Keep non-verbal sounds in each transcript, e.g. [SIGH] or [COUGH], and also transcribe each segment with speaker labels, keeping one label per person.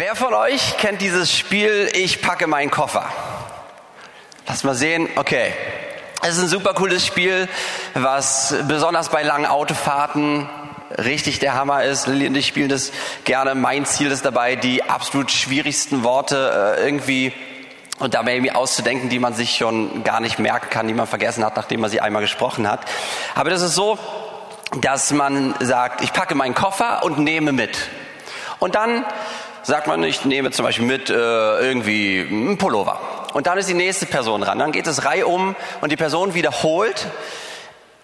Speaker 1: Wer von euch kennt dieses Spiel Ich packe meinen Koffer? Lass mal sehen. Okay. Es ist ein super cooles Spiel, was besonders bei langen Autofahrten richtig der Hammer ist. Lilly und ich spielen das gerne. Mein Ziel ist dabei, die absolut schwierigsten Worte äh, irgendwie und dabei irgendwie auszudenken, die man sich schon gar nicht merken kann, die man vergessen hat, nachdem man sie einmal gesprochen hat. Aber das ist so, dass man sagt, ich packe meinen Koffer und nehme mit. Und dann sagt man, ich nehme zum Beispiel mit äh, irgendwie einen Pullover. Und dann ist die nächste Person dran. Dann geht es Reihe um und die Person wiederholt,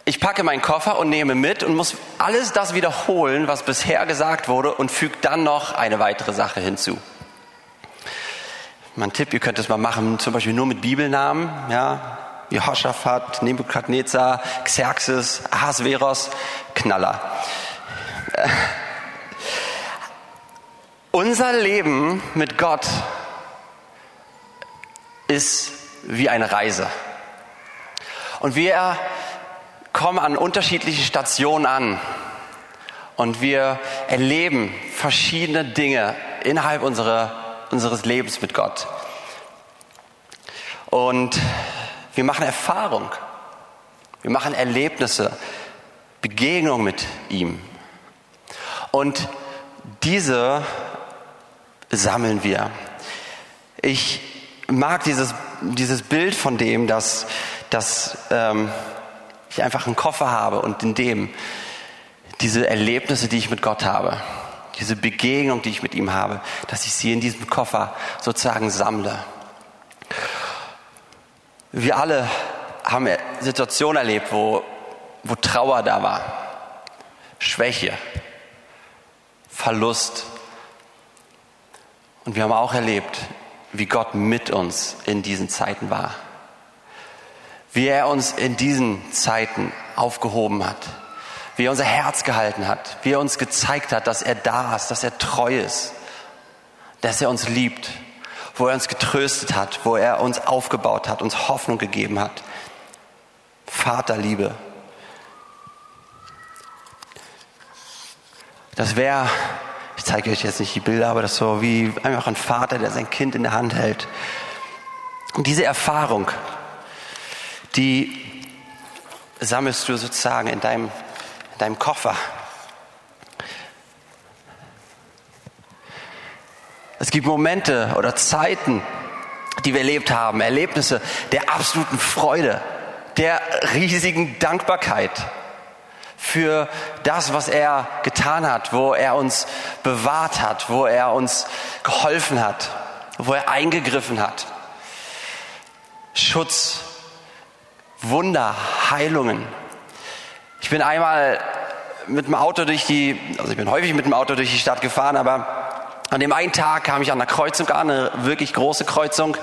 Speaker 1: ich packe meinen Koffer und nehme mit und muss alles das wiederholen, was bisher gesagt wurde und fügt dann noch eine weitere Sache hinzu. Mein Tipp, ihr könnt es mal machen, zum Beispiel nur mit Bibelnamen, ja. Jehoshaphat, Nebukadnezar, Xerxes, Ahasveros, Knaller. Unser Leben mit Gott ist wie eine Reise. Und wir kommen an unterschiedlichen Stationen an und wir erleben verschiedene Dinge innerhalb unserer, unseres Lebens mit Gott. Und wir machen Erfahrung, wir machen Erlebnisse, Begegnung mit ihm. Und diese sammeln wir. Ich mag dieses, dieses Bild von dem, dass, dass ähm, ich einfach einen Koffer habe und in dem diese Erlebnisse, die ich mit Gott habe, diese Begegnung, die ich mit ihm habe, dass ich sie in diesem Koffer sozusagen sammle. Wir alle haben Situationen erlebt, wo, wo Trauer da war, Schwäche, Verlust. Und wir haben auch erlebt, wie Gott mit uns in diesen Zeiten war. Wie er uns in diesen Zeiten aufgehoben hat. Wie er unser Herz gehalten hat. Wie er uns gezeigt hat, dass er da ist, dass er treu ist. Dass er uns liebt. Wo er uns getröstet hat. Wo er uns aufgebaut hat, uns Hoffnung gegeben hat. Vaterliebe. Das wäre zeige euch jetzt nicht die Bilder, aber das ist so wie einfach ein Vater, der sein Kind in der Hand hält. Und diese Erfahrung, die sammelst du sozusagen in deinem, in deinem Koffer. Es gibt Momente oder Zeiten, die wir erlebt haben, Erlebnisse der absoluten Freude, der riesigen Dankbarkeit für das, was er getan hat, wo er uns bewahrt hat, wo er uns geholfen hat, wo er eingegriffen hat. Schutz, Wunder, Heilungen. Ich bin einmal mit dem Auto durch die, also ich bin häufig mit dem Auto durch die Stadt gefahren, aber an dem einen Tag kam ich an einer Kreuzung an, eine wirklich große Kreuzung.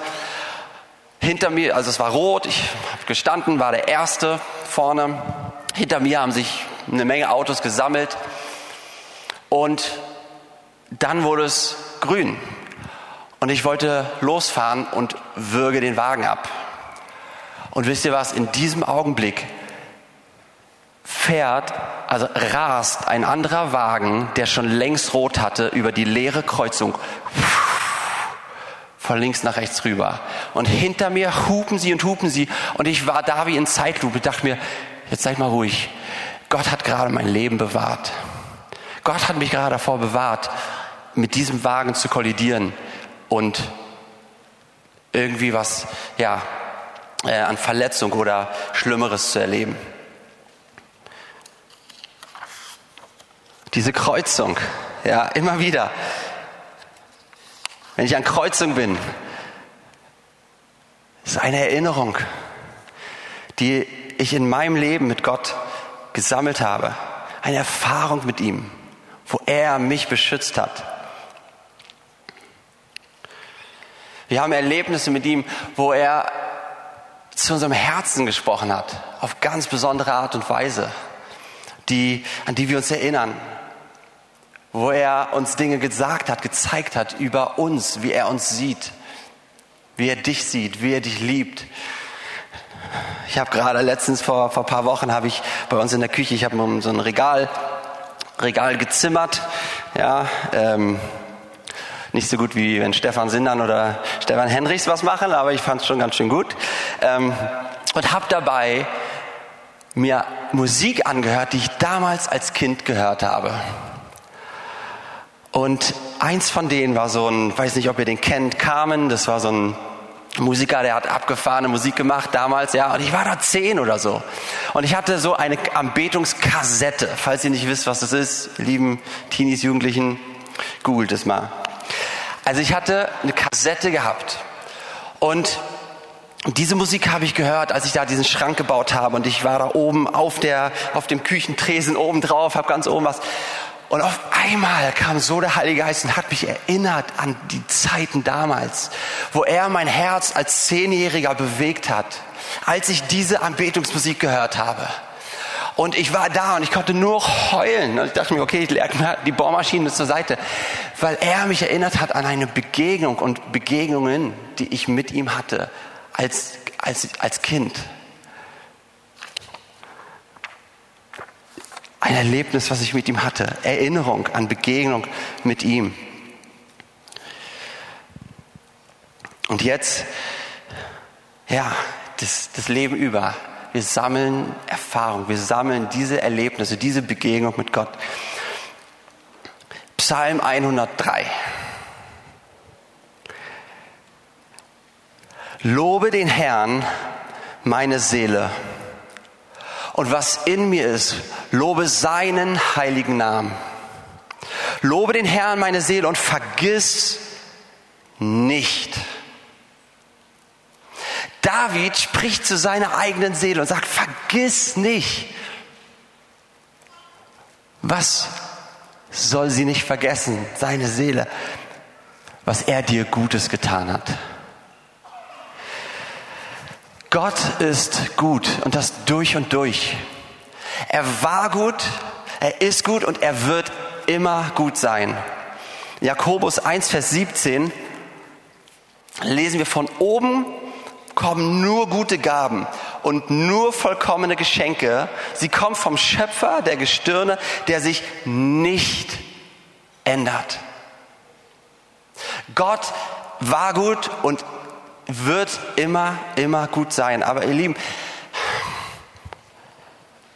Speaker 1: Hinter mir, also es war rot, ich habe gestanden, war der Erste vorne. Hinter mir haben sich eine Menge Autos gesammelt und dann wurde es grün. Und ich wollte losfahren und würge den Wagen ab. Und wisst ihr was? In diesem Augenblick fährt, also rast ein anderer Wagen, der schon längst rot hatte, über die leere Kreuzung von links nach rechts rüber. Und hinter mir hupen sie und hupen sie. Und ich war da wie in Zeitlupe, dachte mir, jetzt seid mal ruhig. Gott hat gerade mein Leben bewahrt. Gott hat mich gerade davor bewahrt, mit diesem Wagen zu kollidieren und irgendwie was, ja, äh, an Verletzung oder Schlimmeres zu erleben. Diese Kreuzung, ja, immer wieder. Wenn ich an Kreuzung bin, ist eine Erinnerung, die ich in meinem Leben mit Gott gesammelt habe. Eine Erfahrung mit ihm, wo er mich beschützt hat. Wir haben Erlebnisse mit ihm, wo er zu unserem Herzen gesprochen hat, auf ganz besondere Art und Weise, die, an die wir uns erinnern, wo er uns Dinge gesagt hat, gezeigt hat über uns, wie er uns sieht, wie er dich sieht, wie er dich liebt, ich habe gerade letztens vor, vor paar Wochen habe ich bei uns in der Küche, ich habe so ein Regal, Regal gezimmert, ja, ähm, Nicht so gut wie wenn Stefan Sindern oder Stefan Henrichs was machen, aber ich fand es schon ganz schön gut. Ähm, und habe dabei mir Musik angehört, die ich damals als Kind gehört habe. Und eins von denen war so ein, weiß nicht, ob ihr den kennt, Carmen, das war so ein Musiker, der hat abgefahrene Musik gemacht damals, ja, und ich war da zehn oder so. Und ich hatte so eine Anbetungskassette, falls ihr nicht wisst, was das ist, lieben Teenies, Jugendlichen, googelt es mal. Also ich hatte eine Kassette gehabt und diese Musik habe ich gehört, als ich da diesen Schrank gebaut habe und ich war da oben auf der, auf dem Küchentresen oben drauf, habe ganz oben was und auf einmal kam so der Heilige Geist und hat mich erinnert an die Zeiten damals, wo er mein Herz als Zehnjähriger bewegt hat, als ich diese Anbetungsmusik gehört habe. Und ich war da und ich konnte nur heulen. Und ich dachte mir, okay, ich mal die Bohrmaschine zur Seite, weil er mich erinnert hat an eine Begegnung und Begegnungen, die ich mit ihm hatte als, als, als Kind. Ein Erlebnis, was ich mit ihm hatte. Erinnerung an Begegnung mit ihm. Und jetzt, ja, das, das Leben über. Wir sammeln Erfahrung, wir sammeln diese Erlebnisse, diese Begegnung mit Gott. Psalm 103. Lobe den Herrn, meine Seele und was in mir ist, lobe seinen heiligen Namen. Lobe den Herrn meine Seele und vergiss nicht. David spricht zu seiner eigenen Seele und sagt, vergiss nicht. Was soll sie nicht vergessen, seine Seele, was er dir Gutes getan hat? Gott ist gut und das durch und durch. Er war gut, er ist gut und er wird immer gut sein. Jakobus 1, Vers 17 lesen wir von oben kommen nur gute Gaben und nur vollkommene Geschenke. Sie kommen vom Schöpfer der Gestirne, der sich nicht ändert. Gott war gut und wird immer, immer gut sein. Aber ihr Lieben,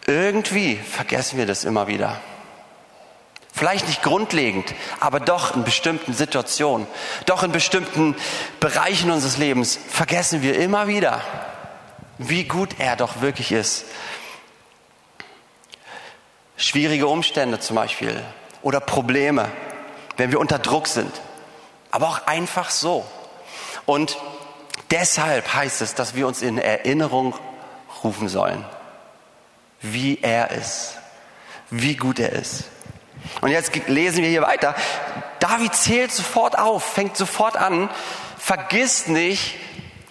Speaker 1: irgendwie vergessen wir das immer wieder. Vielleicht nicht grundlegend, aber doch in bestimmten Situationen, doch in bestimmten Bereichen unseres Lebens vergessen wir immer wieder, wie gut er doch wirklich ist. Schwierige Umstände zum Beispiel oder Probleme, wenn wir unter Druck sind, aber auch einfach so. Und Deshalb heißt es, dass wir uns in Erinnerung rufen sollen, wie er ist, wie gut er ist. Und jetzt lesen wir hier weiter. David zählt sofort auf, fängt sofort an, vergiss nicht,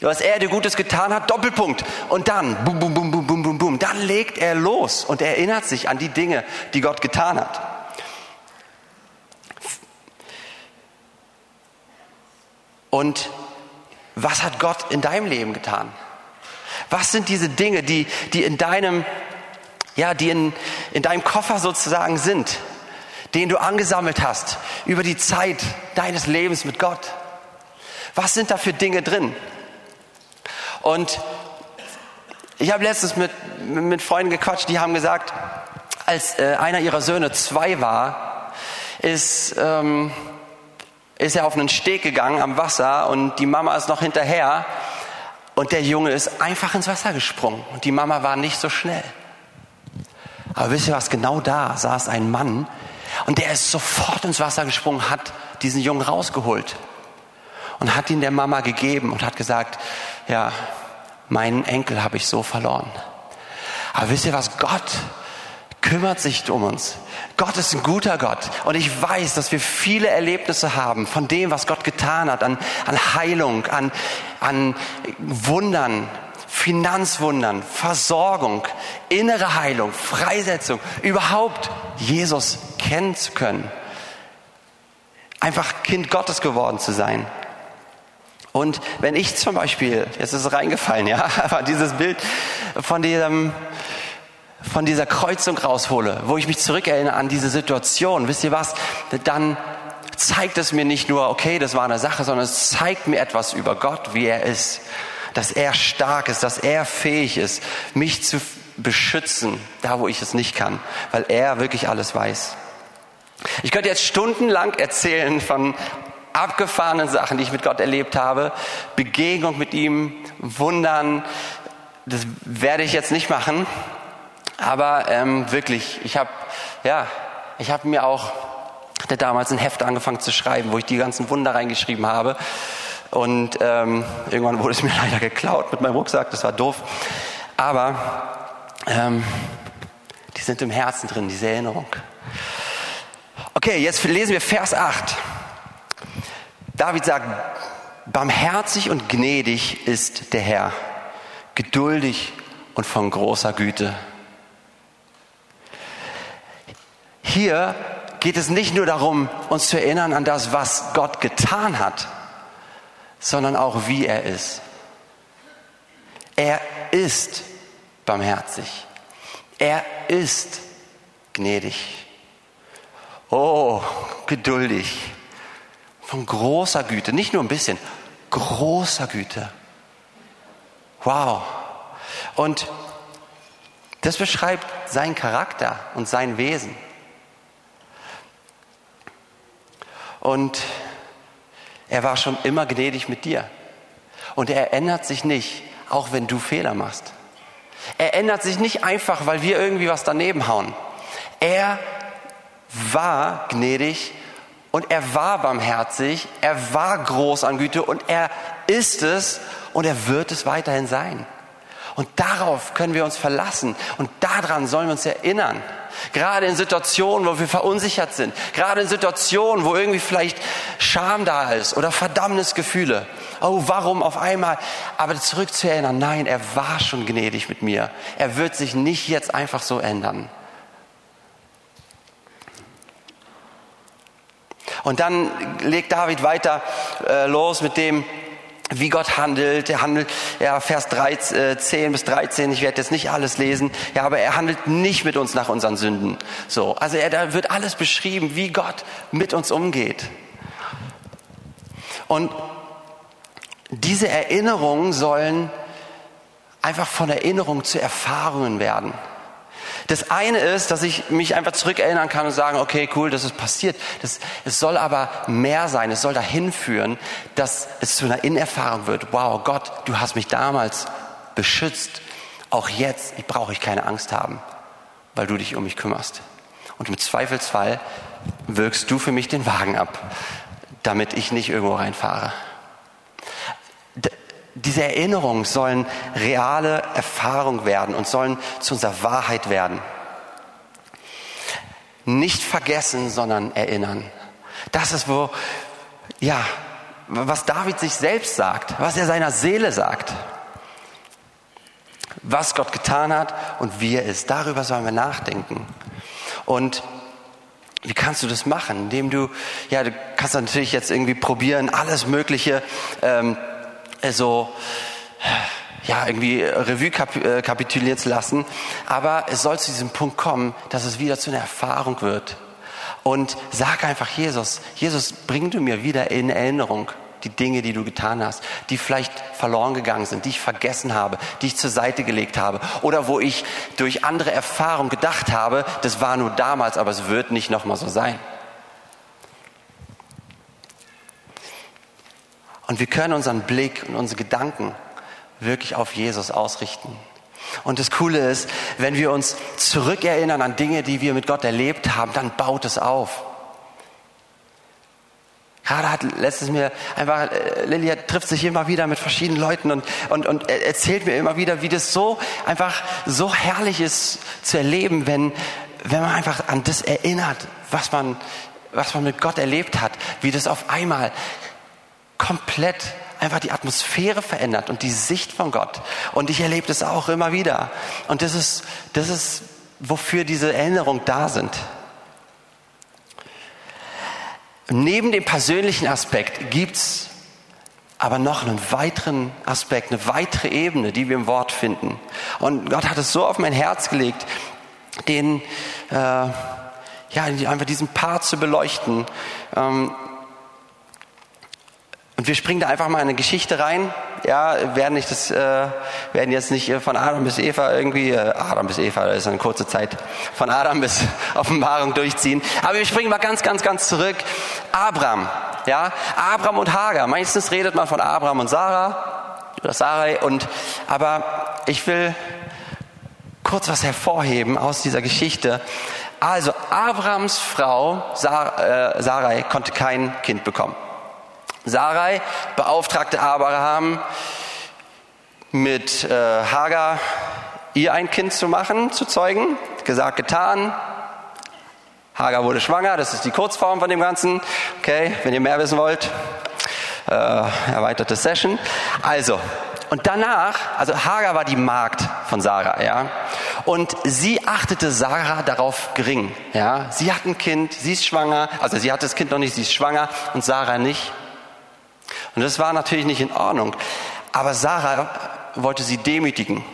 Speaker 1: was er dir Gutes getan hat, Doppelpunkt. Und dann, bum, bum, bum, bum, bum, bum, bum, dann legt er los und erinnert sich an die Dinge, die Gott getan hat. Und was hat Gott in deinem Leben getan? Was sind diese Dinge, die, die in deinem, ja, die in, in deinem Koffer sozusagen sind, den du angesammelt hast über die Zeit deines Lebens mit Gott? Was sind da für Dinge drin? Und ich habe letztens mit, mit Freunden gequatscht, die haben gesagt, als äh, einer ihrer Söhne zwei war, ist, ähm, ist er auf einen Steg gegangen am Wasser und die Mama ist noch hinterher und der Junge ist einfach ins Wasser gesprungen und die Mama war nicht so schnell. Aber wisst ihr was, genau da saß ein Mann und der ist sofort ins Wasser gesprungen, hat diesen Jungen rausgeholt und hat ihn der Mama gegeben und hat gesagt, ja, meinen Enkel habe ich so verloren. Aber wisst ihr was, Gott kümmert sich um uns. Gott ist ein guter Gott. Und ich weiß, dass wir viele Erlebnisse haben von dem, was Gott getan hat, an, an Heilung, an, an Wundern, Finanzwundern, Versorgung, innere Heilung, Freisetzung, überhaupt Jesus kennen zu können. Einfach Kind Gottes geworden zu sein. Und wenn ich zum Beispiel, jetzt ist es reingefallen, ja, [LAUGHS] aber dieses Bild von diesem von dieser Kreuzung raushole, wo ich mich zurückerinnere an diese Situation, wisst ihr was, dann zeigt es mir nicht nur, okay, das war eine Sache, sondern es zeigt mir etwas über Gott, wie er ist. Dass er stark ist, dass er fähig ist, mich zu beschützen, da wo ich es nicht kann, weil er wirklich alles weiß. Ich könnte jetzt stundenlang erzählen von abgefahrenen Sachen, die ich mit Gott erlebt habe, Begegnung mit ihm, Wundern. Das werde ich jetzt nicht machen, aber ähm, wirklich, ich habe ja, ich habe mir auch damals ein Heft angefangen zu schreiben, wo ich die ganzen Wunder reingeschrieben habe. Und ähm, irgendwann wurde es mir [LAUGHS] leider geklaut mit meinem Rucksack, das war doof. Aber ähm, die sind im Herzen drin, diese Erinnerung. Okay, jetzt lesen wir Vers 8. David sagt, barmherzig und gnädig ist der Herr, geduldig und von großer Güte. Hier geht es nicht nur darum, uns zu erinnern an das, was Gott getan hat, sondern auch wie er ist. Er ist barmherzig. Er ist gnädig. Oh, geduldig. Von großer Güte. Nicht nur ein bisschen, großer Güte. Wow. Und das beschreibt seinen Charakter und sein Wesen. Und er war schon immer gnädig mit dir. Und er ändert sich nicht, auch wenn du Fehler machst. Er ändert sich nicht einfach, weil wir irgendwie was daneben hauen. Er war gnädig und er war barmherzig, er war groß an Güte und er ist es und er wird es weiterhin sein. Und darauf können wir uns verlassen und daran sollen wir uns erinnern. Gerade in Situationen, wo wir verunsichert sind, gerade in Situationen, wo irgendwie vielleicht Scham da ist oder Verdammnisgefühle. Oh, warum auf einmal? Aber zurückzuerinnern, nein, er war schon gnädig mit mir. Er wird sich nicht jetzt einfach so ändern. Und dann legt David weiter äh, los mit dem, wie Gott handelt. Er handelt, ja, Vers 13, 10 äh, bis 13, ich werde jetzt nicht alles lesen, ja, aber er handelt nicht mit uns nach unseren Sünden. So, also er, da wird alles beschrieben, wie Gott mit uns umgeht. Und diese Erinnerungen sollen einfach von Erinnerung zu Erfahrungen werden. Das eine ist, dass ich mich einfach zurückerinnern kann und sagen, okay, cool, das ist passiert. Das, es soll aber mehr sein. Es soll dahin führen, dass es zu einer Innerfahrung wird. Wow, Gott, du hast mich damals beschützt. Auch jetzt ich brauche ich keine Angst haben, weil du dich um mich kümmerst. Und im Zweifelsfall wirkst du für mich den Wagen ab, damit ich nicht irgendwo reinfahre diese Erinnerungen sollen reale Erfahrung werden und sollen zu unserer Wahrheit werden. Nicht vergessen, sondern erinnern. Das ist wo, ja, was David sich selbst sagt, was er seiner Seele sagt. Was Gott getan hat und wie er ist. Darüber sollen wir nachdenken. Und wie kannst du das machen? Indem du, ja, du kannst natürlich jetzt irgendwie probieren, alles Mögliche ähm, so ja, irgendwie Revue äh, kapituliert zu lassen. Aber es soll zu diesem Punkt kommen, dass es wieder zu einer Erfahrung wird. Und sag einfach Jesus, Jesus, bring du mir wieder in Erinnerung die Dinge, die du getan hast, die vielleicht verloren gegangen sind, die ich vergessen habe, die ich zur Seite gelegt habe oder wo ich durch andere Erfahrungen gedacht habe, das war nur damals, aber es wird nicht nochmal so sein. Und wir können unseren Blick und unsere Gedanken wirklich auf Jesus ausrichten. Und das Coole ist, wenn wir uns zurückerinnern an Dinge, die wir mit Gott erlebt haben, dann baut es auf. Gerade hat letztes mir einfach, äh, Lilia trifft sich immer wieder mit verschiedenen Leuten und, und, und erzählt mir immer wieder, wie das so einfach so herrlich ist zu erleben, wenn, wenn man einfach an das erinnert, was man, was man mit Gott erlebt hat, wie das auf einmal komplett einfach die Atmosphäre verändert und die Sicht von Gott. Und ich erlebe das auch immer wieder. Und das ist, das ist, wofür diese Erinnerungen da sind. Neben dem persönlichen Aspekt gibt's aber noch einen weiteren Aspekt, eine weitere Ebene, die wir im Wort finden. Und Gott hat es so auf mein Herz gelegt, den, äh, ja, einfach diesen Part zu beleuchten. Ähm, Und wir springen da einfach mal in eine Geschichte rein. Ja, werden nicht das, äh, werden jetzt nicht äh, von Adam bis Eva irgendwie, äh, Adam bis Eva, das ist eine kurze Zeit, von Adam bis [LAUGHS] Offenbarung durchziehen. Aber wir springen mal ganz, ganz, ganz zurück. Abraham, ja, Abraham und Hagar. Meistens redet man von Abraham und Sarah oder Sarai und, aber ich will kurz was hervorheben aus dieser Geschichte. Also Abrahams Frau Sar, äh, Sarai konnte kein Kind bekommen. Sarai beauftragte Abraham mit äh, Hagar ihr ein Kind zu machen, zu zeugen. Gesagt, getan. Hagar wurde schwanger, das ist die Kurzform von dem Ganzen. Okay, wenn ihr mehr wissen wollt, äh, erweiterte Session. Also, und danach, also Hagar war die Magd von Sarah, ja. Und sie achtete Sarah darauf gering, ja. Sie hat ein Kind, sie ist schwanger, also sie hat das Kind noch nicht, sie ist schwanger und Sarah nicht. Und das war natürlich nicht in Ordnung. Aber Sarah wollte sie demütigen.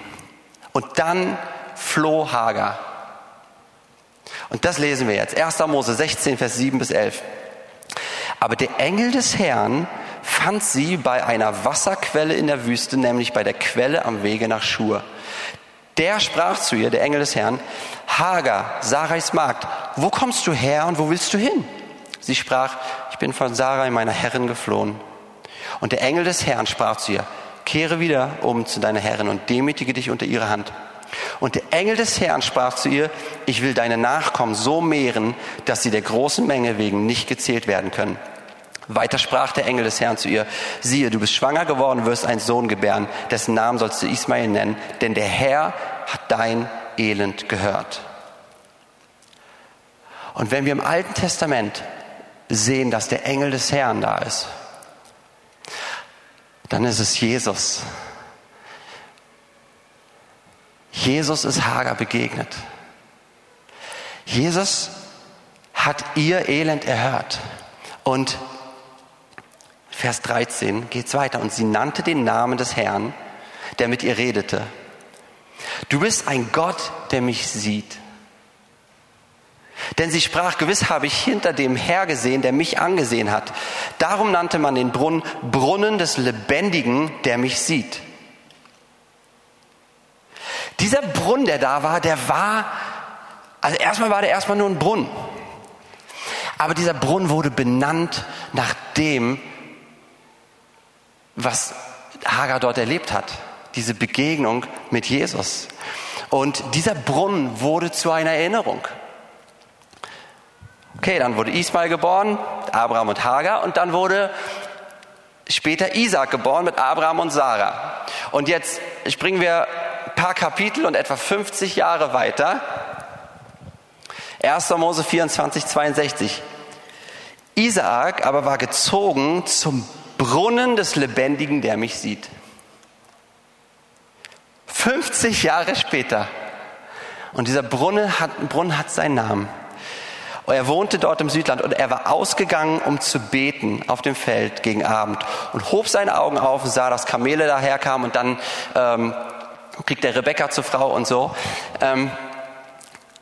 Speaker 1: Und dann floh Hagar. Und das lesen wir jetzt. 1. Mose 16, Vers 7 bis 11. Aber der Engel des Herrn fand sie bei einer Wasserquelle in der Wüste, nämlich bei der Quelle am Wege nach Schur. Der sprach zu ihr, der Engel des Herrn, Hagar, Sarais Magd, wo kommst du her und wo willst du hin? Sie sprach, ich bin von Sarai, meiner Herrin, geflohen. Und der Engel des Herrn sprach zu ihr, kehre wieder um zu deiner Herrin und demütige dich unter ihre Hand. Und der Engel des Herrn sprach zu ihr, ich will deine Nachkommen so mehren, dass sie der großen Menge wegen nicht gezählt werden können. Weiter sprach der Engel des Herrn zu ihr, siehe, du bist schwanger geworden, wirst einen Sohn gebären, dessen Namen sollst du Ismael nennen, denn der Herr hat dein Elend gehört. Und wenn wir im Alten Testament sehen, dass der Engel des Herrn da ist, dann ist es Jesus. Jesus ist Hagar begegnet. Jesus hat ihr Elend erhört und Vers 13 geht es weiter. Und sie nannte den Namen des Herrn, der mit ihr redete. Du bist ein Gott, der mich sieht. Denn sie sprach, gewiss habe ich hinter dem Herr gesehen, der mich angesehen hat. Darum nannte man den Brunnen Brunnen des Lebendigen, der mich sieht. Dieser Brunnen, der da war, der war, also erstmal war der erstmal nur ein Brunnen. Aber dieser Brunnen wurde benannt nach dem, was Hagar dort erlebt hat. Diese Begegnung mit Jesus. Und dieser Brunnen wurde zu einer Erinnerung. Okay, dann wurde Ismael geboren, Abraham und Hagar, und dann wurde später Isaac geboren mit Abraham und Sarah. Und jetzt springen wir ein paar Kapitel und etwa 50 Jahre weiter. 1. Mose 24, 62. Isaak aber war gezogen zum Brunnen des Lebendigen, der mich sieht. 50 Jahre später. Und dieser Brunnen hat, Brunnen hat seinen Namen. Er wohnte dort im Südland und er war ausgegangen, um zu beten auf dem Feld gegen Abend und hob seine Augen auf und sah, dass Kamele daherkamen und dann ähm, kriegt er Rebecca zur Frau und so. Ähm,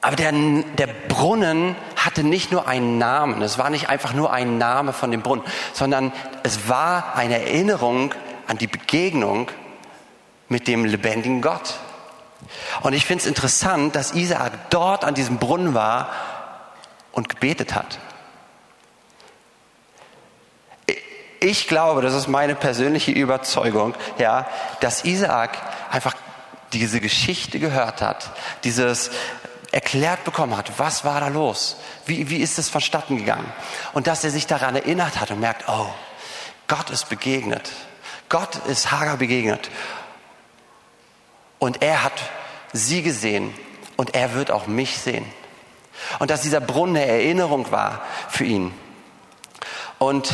Speaker 1: aber der, der Brunnen hatte nicht nur einen Namen, es war nicht einfach nur ein Name von dem Brunnen, sondern es war eine Erinnerung an die Begegnung mit dem lebendigen Gott. Und ich finde es interessant, dass Isaak dort an diesem Brunnen war und gebetet hat. Ich glaube, das ist meine persönliche Überzeugung, ja, dass Isaak einfach diese Geschichte gehört hat, dieses erklärt bekommen hat, was war da los? Wie, wie ist es vonstatten gegangen? Und dass er sich daran erinnert hat und merkt, oh, Gott ist begegnet. Gott ist Hagar begegnet. Und er hat sie gesehen und er wird auch mich sehen. Und dass dieser Brunnen eine Erinnerung war für ihn. Und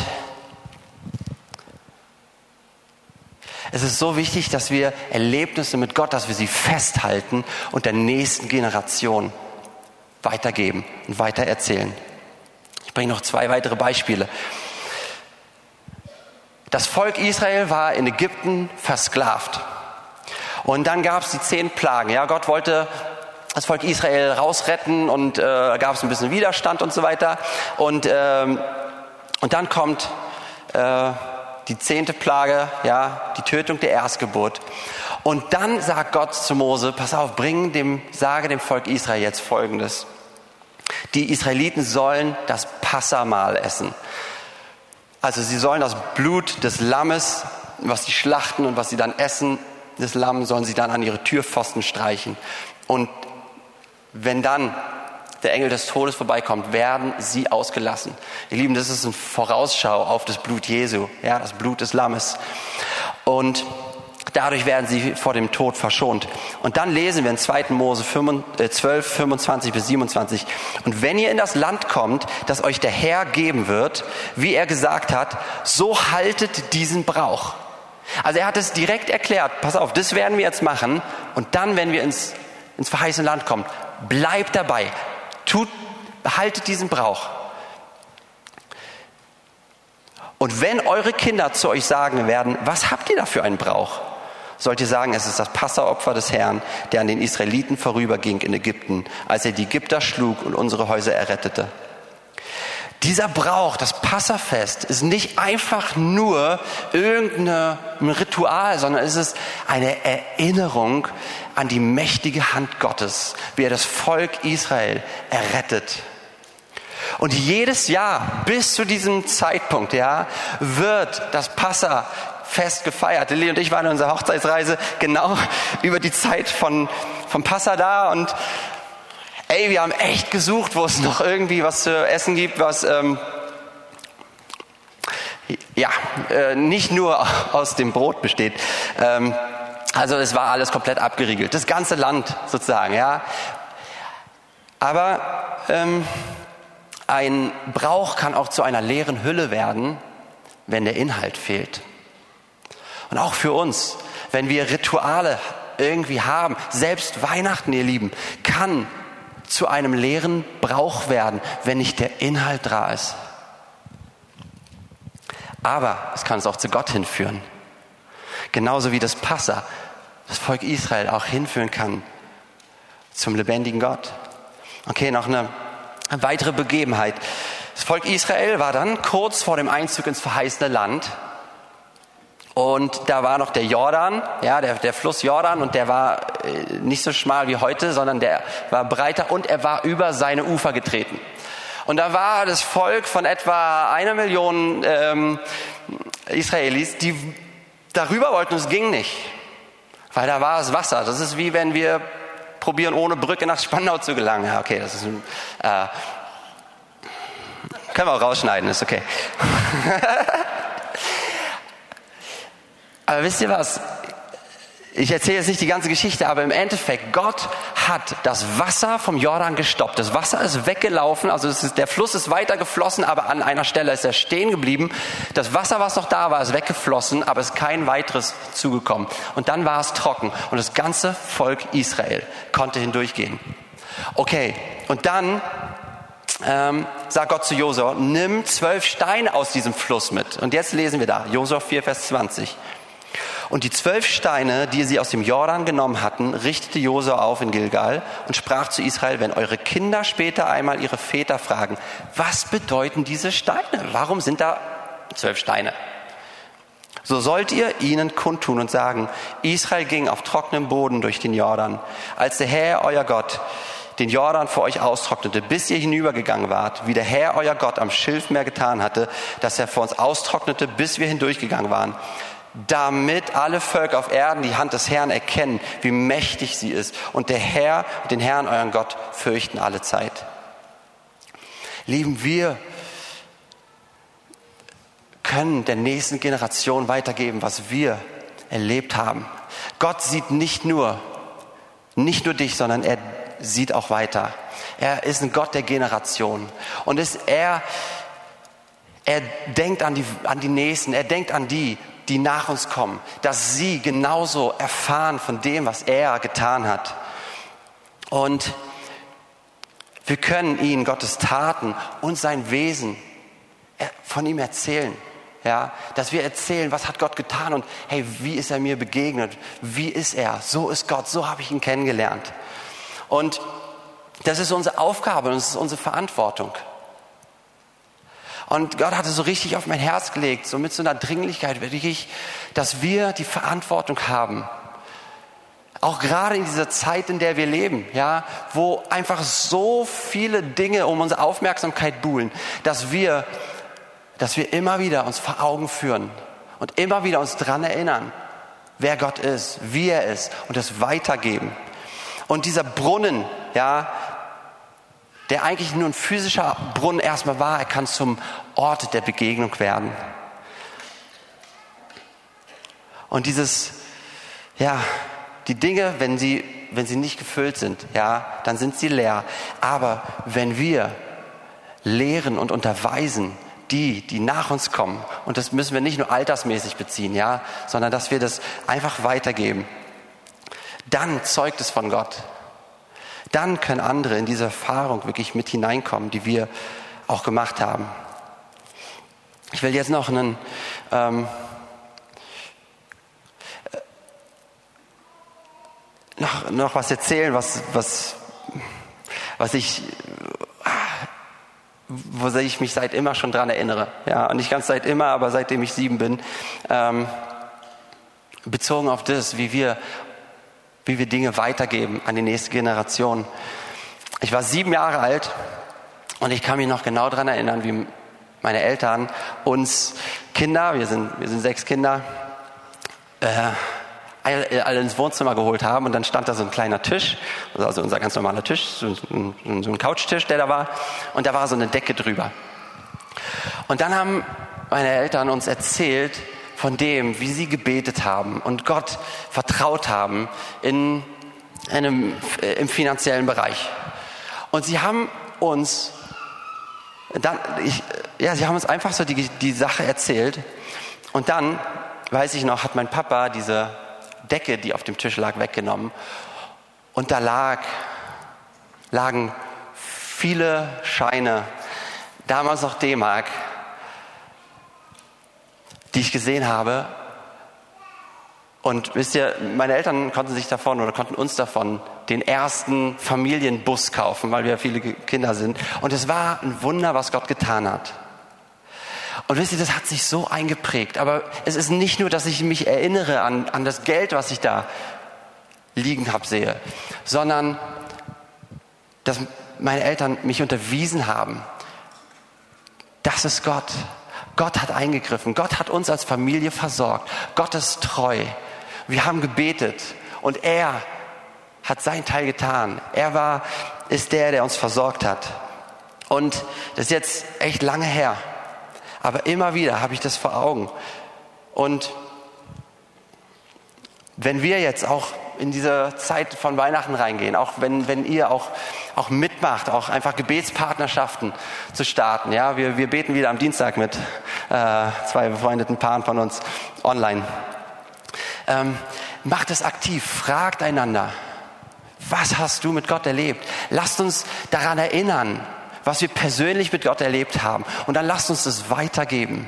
Speaker 1: Es ist so wichtig, dass wir Erlebnisse mit Gott, dass wir sie festhalten und der nächsten Generation weitergeben und weitererzählen. Ich bringe noch zwei weitere Beispiele. Das Volk Israel war in Ägypten versklavt. Und dann gab es die zehn Plagen. Ja, Gott wollte das Volk Israel rausretten und äh, gab es ein bisschen Widerstand und so weiter. Und, ähm, und dann kommt äh, die zehnte Plage, ja, die Tötung der Erstgeburt. Und dann sagt Gott zu Mose, pass auf, bring dem, sage dem Volk Israel jetzt Folgendes. Die Israeliten sollen das Passamal essen. Also sie sollen das Blut des Lammes, was sie schlachten und was sie dann essen, des Lamm, sollen sie dann an ihre Türpfosten streichen. Und wenn dann der Engel des Todes vorbeikommt, werden sie ausgelassen. Ihr Lieben, das ist eine Vorausschau auf das Blut Jesu, ja, das Blut des Lammes. Und dadurch werden sie vor dem Tod verschont. Und dann lesen wir in 2. Mose 12, 25 äh, bis 27. Und wenn ihr in das Land kommt, das euch der Herr geben wird, wie er gesagt hat, so haltet diesen Brauch. Also er hat es direkt erklärt, pass auf, das werden wir jetzt machen. Und dann, wenn wir ins, ins verheißene Land kommen, bleibt dabei, Tut, haltet diesen Brauch. Und wenn eure Kinder zu euch sagen werden, was habt ihr da für einen Brauch? Sollt ihr sagen, es ist das Passeropfer des Herrn, der an den Israeliten vorüberging in Ägypten, als er die Ägypter schlug und unsere Häuser errettete. Dieser Brauch, das Passafest, ist nicht einfach nur irgendein Ritual, sondern es ist eine Erinnerung an die mächtige Hand Gottes, wie er das Volk Israel errettet. Und jedes Jahr bis zu diesem Zeitpunkt, ja, wird das Passafest gefeiert. Lili und ich waren in unserer Hochzeitsreise genau [LAUGHS] über die Zeit von, von Passa da und ey, wir haben echt gesucht, wo es noch irgendwie was zu essen gibt, was ähm, ja äh, nicht nur aus dem Brot besteht. Ähm, also es war alles komplett abgeriegelt, das ganze Land sozusagen, ja. Aber ähm, ein Brauch kann auch zu einer leeren Hülle werden, wenn der Inhalt fehlt. Und auch für uns, wenn wir Rituale irgendwie haben, selbst Weihnachten, ihr Lieben, kann zu einem leeren Brauch werden, wenn nicht der Inhalt da ist. Aber es kann es auch zu Gott hinführen. Genauso wie das Passa, das Volk Israel auch hinführen kann zum lebendigen Gott. Okay, noch eine weitere Begebenheit. Das Volk Israel war dann kurz vor dem Einzug ins verheißene Land und da war noch der Jordan, ja, der, der Fluss Jordan und der war äh, nicht so schmal wie heute, sondern der war breiter und er war über seine Ufer getreten. Und da war das Volk von etwa einer Million ähm, Israelis, die darüber wollten es ging nicht. Weil da war es Wasser. Das ist wie wenn wir probieren, ohne Brücke nach Spandau zu gelangen. Ja, okay, das ist ein, äh, können wir auch rausschneiden, ist okay. [LAUGHS] Aber wisst ihr was? Ich erzähle jetzt nicht die ganze Geschichte, aber im Endeffekt, Gott hat das Wasser vom Jordan gestoppt. Das Wasser ist weggelaufen, also ist, der Fluss ist weiter geflossen, aber an einer Stelle ist er stehen geblieben. Das Wasser, was noch da war, ist weggeflossen, aber es ist kein weiteres zugekommen. Und dann war es trocken und das ganze Volk Israel konnte hindurchgehen. Okay, und dann ähm, sagt Gott zu Josua, nimm zwölf Steine aus diesem Fluss mit. Und jetzt lesen wir da, Josua 4, Vers 20. Und die zwölf Steine, die sie aus dem Jordan genommen hatten, richtete Josua auf in Gilgal und sprach zu Israel, wenn eure Kinder später einmal ihre Väter fragen, was bedeuten diese Steine? Warum sind da zwölf Steine? So sollt ihr ihnen kundtun und sagen, Israel ging auf trockenem Boden durch den Jordan, als der Herr, euer Gott, den Jordan vor euch austrocknete, bis ihr hinübergegangen wart, wie der Herr, euer Gott, am Schilfmeer getan hatte, dass er vor uns austrocknete, bis wir hindurchgegangen waren damit alle Völker auf Erden die Hand des Herrn erkennen, wie mächtig sie ist und der Herr, den Herrn, euren Gott, fürchten alle Zeit. Lieben wir können der nächsten Generation weitergeben, was wir erlebt haben. Gott sieht nicht nur, nicht nur dich, sondern er sieht auch weiter. Er ist ein Gott der Generation. Und ist er, er denkt an die, an die Nächsten, er denkt an die, die nach uns kommen, dass sie genauso erfahren von dem, was er getan hat. Und wir können ihnen Gottes Taten und sein Wesen äh, von ihm erzählen. Ja, dass wir erzählen, was hat Gott getan und hey, wie ist er mir begegnet? Wie ist er? So ist Gott, so habe ich ihn kennengelernt. Und das ist unsere Aufgabe und das ist unsere Verantwortung. Und Gott hatte so richtig auf mein Herz gelegt, so mit so einer Dringlichkeit, wirklich, dass wir die Verantwortung haben, auch gerade in dieser Zeit, in der wir leben, ja, wo einfach so viele Dinge um unsere Aufmerksamkeit buhlen, dass wir, dass wir immer wieder uns vor Augen führen und immer wieder uns dran erinnern, wer Gott ist, wie er ist und das weitergeben. Und dieser Brunnen, ja, der eigentlich nur ein physischer Brunnen erstmal war, er kann zum Ort der Begegnung werden. Und dieses, ja, die Dinge, wenn sie, wenn sie nicht gefüllt sind, ja, dann sind sie leer. Aber wenn wir lehren und unterweisen, die, die nach uns kommen, und das müssen wir nicht nur altersmäßig beziehen, ja, sondern dass wir das einfach weitergeben, dann zeugt es von Gott. Dann können andere in diese Erfahrung wirklich mit hineinkommen, die wir auch gemacht haben. Ich will jetzt noch einen, ähm, noch, noch was erzählen, was, was, was ich, wo ich mich seit immer schon dran erinnere. Ja, und nicht ganz seit immer, aber seitdem ich sieben bin. Ähm, bezogen auf das, wie wir, wie wir Dinge weitergeben an die nächste Generation. Ich war sieben Jahre alt und ich kann mich noch genau daran erinnern, wie meine Eltern uns Kinder, wir sind, wir sind sechs Kinder, äh, alle ins Wohnzimmer geholt haben und dann stand da so ein kleiner Tisch, also unser ganz normaler Tisch, so ein, so ein Couchtisch, der da war und da war so eine Decke drüber. Und dann haben meine Eltern uns erzählt von dem, wie sie gebetet haben und Gott vertraut haben in einem, äh, im finanziellen Bereich. Und sie haben uns dann, ich, ja, sie haben uns einfach so die, die Sache erzählt. Und dann, weiß ich noch, hat mein Papa diese Decke, die auf dem Tisch lag, weggenommen. Und da lag, lagen viele Scheine, damals noch D-Mark, die ich gesehen habe. Und wisst ihr, meine Eltern konnten sich davon oder konnten uns davon den ersten Familienbus kaufen, weil wir viele Kinder sind. Und es war ein Wunder, was Gott getan hat. Und wisst ihr, das hat sich so eingeprägt. Aber es ist nicht nur, dass ich mich erinnere an, an das Geld, was ich da liegen habe, sehe, sondern dass meine Eltern mich unterwiesen haben. Das ist Gott. Gott hat eingegriffen. Gott hat uns als Familie versorgt. Gott ist treu. Wir haben gebetet und er hat seinen Teil getan. Er war, ist der, der uns versorgt hat. Und das ist jetzt echt lange her. Aber immer wieder habe ich das vor Augen. Und wenn wir jetzt auch in diese Zeit von Weihnachten reingehen, auch wenn, wenn ihr auch, auch mitmacht, auch einfach Gebetspartnerschaften zu starten. Ja, wir, wir beten wieder am Dienstag mit äh, zwei befreundeten Paaren von uns online. Ähm, macht es aktiv, fragt einander, was hast du mit Gott erlebt? Lasst uns daran erinnern, was wir persönlich mit Gott erlebt haben. Und dann lasst uns das weitergeben.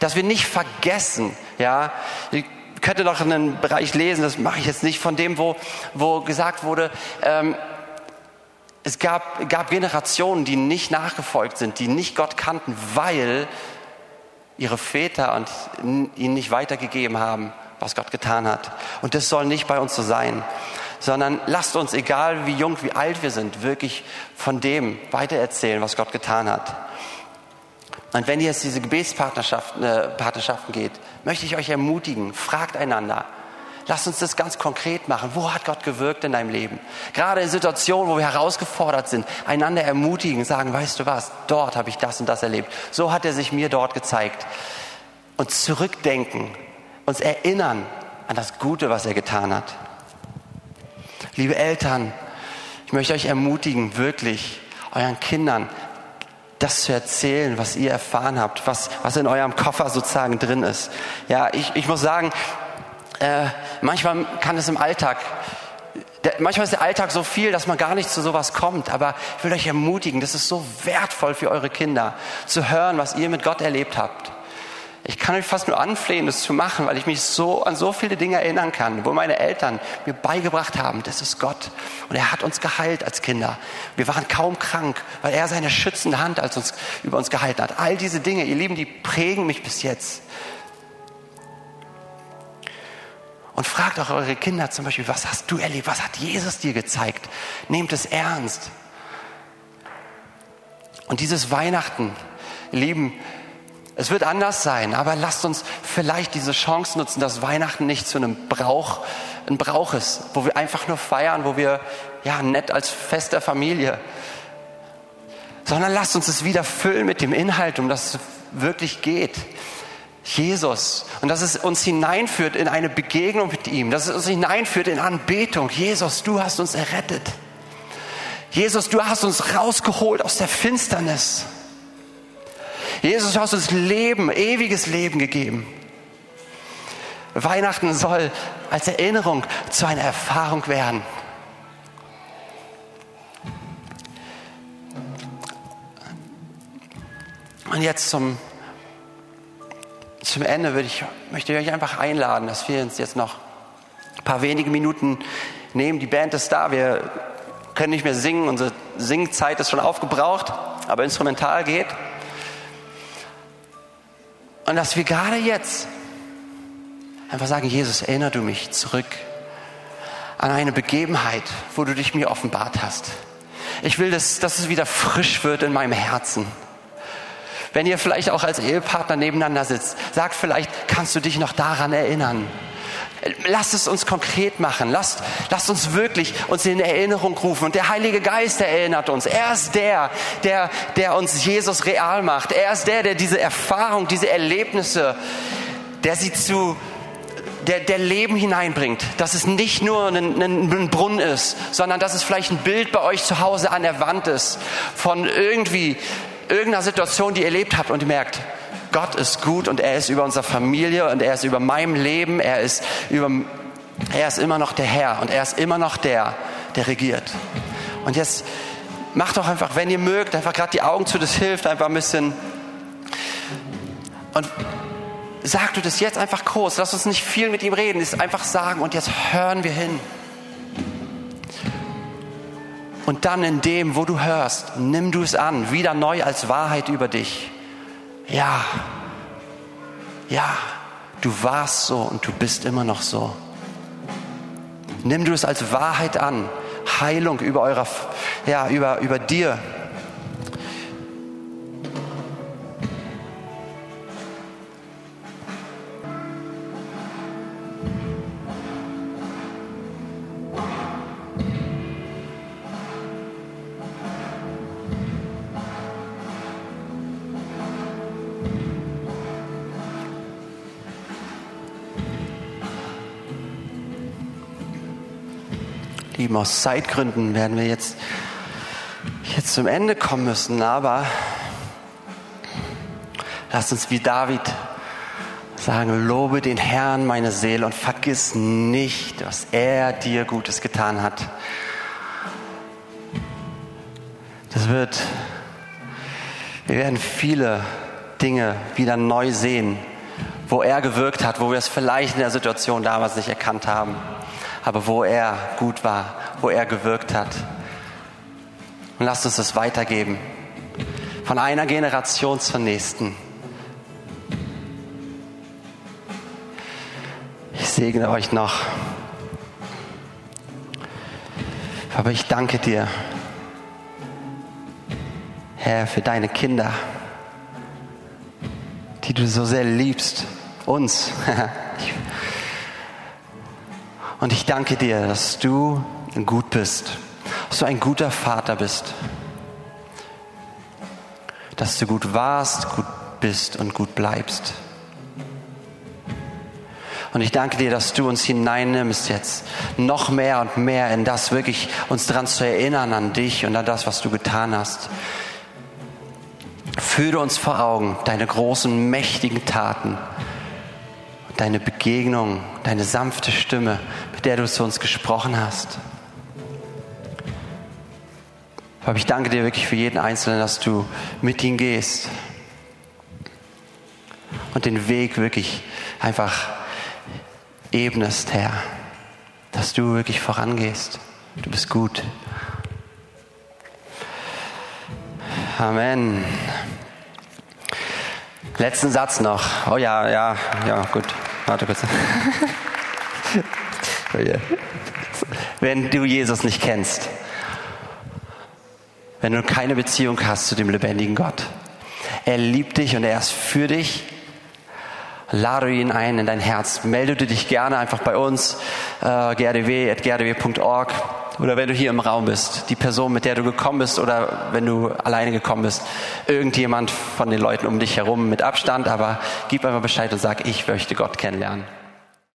Speaker 1: Dass wir nicht vergessen, ja, ich könnte noch einen Bereich lesen, das mache ich jetzt nicht, von dem, wo, wo gesagt wurde, ähm, es gab, gab Generationen, die nicht nachgefolgt sind, die nicht Gott kannten, weil ihre Väter und ihnen nicht weitergegeben haben, was Gott getan hat. Und das soll nicht bei uns so sein sondern lasst uns, egal wie jung, wie alt wir sind, wirklich von dem weitererzählen, was Gott getan hat. Und wenn ihr jetzt diese Gebetspartnerschaften äh, Partnerschaften geht, möchte ich euch ermutigen, fragt einander. Lasst uns das ganz konkret machen. Wo hat Gott gewirkt in deinem Leben? Gerade in Situationen, wo wir herausgefordert sind, einander ermutigen, sagen, weißt du was, dort habe ich das und das erlebt. So hat er sich mir dort gezeigt. Und zurückdenken, uns erinnern an das Gute, was er getan hat. Liebe Eltern, ich möchte euch ermutigen, wirklich euren Kindern das zu erzählen, was ihr erfahren habt, was, was in eurem Koffer sozusagen drin ist. Ja, ich, ich muss sagen, äh, manchmal kann es im Alltag, der, manchmal ist der Alltag so viel, dass man gar nicht zu sowas kommt. Aber ich will euch ermutigen, das ist so wertvoll für eure Kinder, zu hören, was ihr mit Gott erlebt habt. Ich kann euch fast nur anflehen, das zu machen, weil ich mich so an so viele Dinge erinnern kann, wo meine Eltern mir beigebracht haben, das ist Gott. Und er hat uns geheilt als Kinder. Wir waren kaum krank, weil er seine schützende Hand als uns, über uns gehalten hat. All diese Dinge, ihr Lieben, die prägen mich bis jetzt. Und fragt auch eure Kinder zum Beispiel, was hast du erlebt? Was hat Jesus dir gezeigt? Nehmt es ernst. Und dieses Weihnachten, Lieben, es wird anders sein, aber lasst uns vielleicht diese Chance nutzen, dass Weihnachten nicht zu einem Brauch, ein Brauch ist, wo wir einfach nur feiern, wo wir, ja, nett als Fest der Familie, sondern lasst uns es wieder füllen mit dem Inhalt, um das es wirklich geht. Jesus. Und dass es uns hineinführt in eine Begegnung mit ihm, dass es uns hineinführt in Anbetung. Jesus, du hast uns errettet. Jesus, du hast uns rausgeholt aus der Finsternis. Jesus, du hast uns Leben, ewiges Leben gegeben. Weihnachten soll als Erinnerung zu einer Erfahrung werden. Und jetzt zum, zum Ende würde ich, möchte ich euch einfach einladen, dass wir uns jetzt noch ein paar wenige Minuten nehmen. Die Band ist da, wir können nicht mehr singen, unsere Singzeit ist schon aufgebraucht, aber instrumental geht. Und dass wir gerade jetzt einfach sagen, Jesus, erinnere du mich zurück an eine Begebenheit, wo du dich mir offenbart hast. Ich will, dass, dass es wieder frisch wird in meinem Herzen. Wenn ihr vielleicht auch als Ehepartner nebeneinander sitzt, sagt vielleicht, kannst du dich noch daran erinnern? Lasst es uns konkret machen. Lasst, lasst uns wirklich uns in Erinnerung rufen. Und der Heilige Geist erinnert uns. Er ist der, der, der uns Jesus real macht. Er ist der, der diese Erfahrung, diese Erlebnisse, der sie zu, der, der Leben hineinbringt. Dass es nicht nur ein, ein, ein Brunnen ist, sondern dass es vielleicht ein Bild bei euch zu Hause an der Wand ist von irgendwie irgendeiner Situation, die ihr erlebt habt und ihr merkt, Gott ist gut und er ist über unsere Familie und er ist über meinem Leben, er ist über, er ist immer noch der Herr und er ist immer noch der, der regiert. Und jetzt macht doch einfach, wenn ihr mögt, einfach gerade die Augen zu, das hilft einfach ein bisschen. Und sag du das jetzt einfach kurz, lass uns nicht viel mit ihm reden, ist einfach sagen und jetzt hören wir hin. Und dann in dem, wo du hörst, nimm du es an, wieder neu als Wahrheit über dich ja, ja, du warst so und du bist immer noch so. Nimm du es als Wahrheit an. Heilung über eurer, ja, über, über dir, Lieben, aus Zeitgründen werden wir jetzt, jetzt zum Ende kommen müssen, aber lasst uns wie David sagen, lobe den Herrn meine Seele und vergiss nicht, was er dir Gutes getan hat. Das wird, wir werden viele Dinge wieder neu sehen, wo er gewirkt hat, wo wir es vielleicht in der Situation damals nicht erkannt haben aber wo er gut war, wo er gewirkt hat. Und lasst uns das weitergeben. Von einer Generation zur nächsten. Ich segne euch noch. Aber ich danke dir, Herr, für deine Kinder, die du so sehr liebst. Uns. [LAUGHS] Und ich danke dir, dass du gut bist, dass du ein guter Vater bist, dass du gut warst, gut bist und gut bleibst. Und ich danke dir, dass du uns hineinnimmst jetzt noch mehr und mehr in das wirklich uns daran zu erinnern an dich und an das, was du getan hast. Führe uns vor Augen deine großen, mächtigen Taten, deine Begegnung, deine sanfte Stimme, der du zu uns gesprochen hast. Aber ich danke dir wirklich für jeden Einzelnen, dass du mit ihm gehst. und den Weg wirklich einfach ebnest, Herr. Dass du wirklich vorangehst. Du bist gut. Amen. Letzten Satz noch. Oh ja, ja, ja, gut. Warte kurz. [LAUGHS] Wenn du Jesus nicht kennst, wenn du keine Beziehung hast zu dem lebendigen Gott, er liebt dich und er ist für dich. Lade ihn ein in dein Herz. Melde dich gerne einfach bei uns, äh, grdw.grdw.org oder wenn du hier im Raum bist, die Person, mit der du gekommen bist oder wenn du alleine gekommen bist, irgendjemand von den Leuten um dich herum mit Abstand, aber gib einfach Bescheid und sag, ich möchte Gott kennenlernen.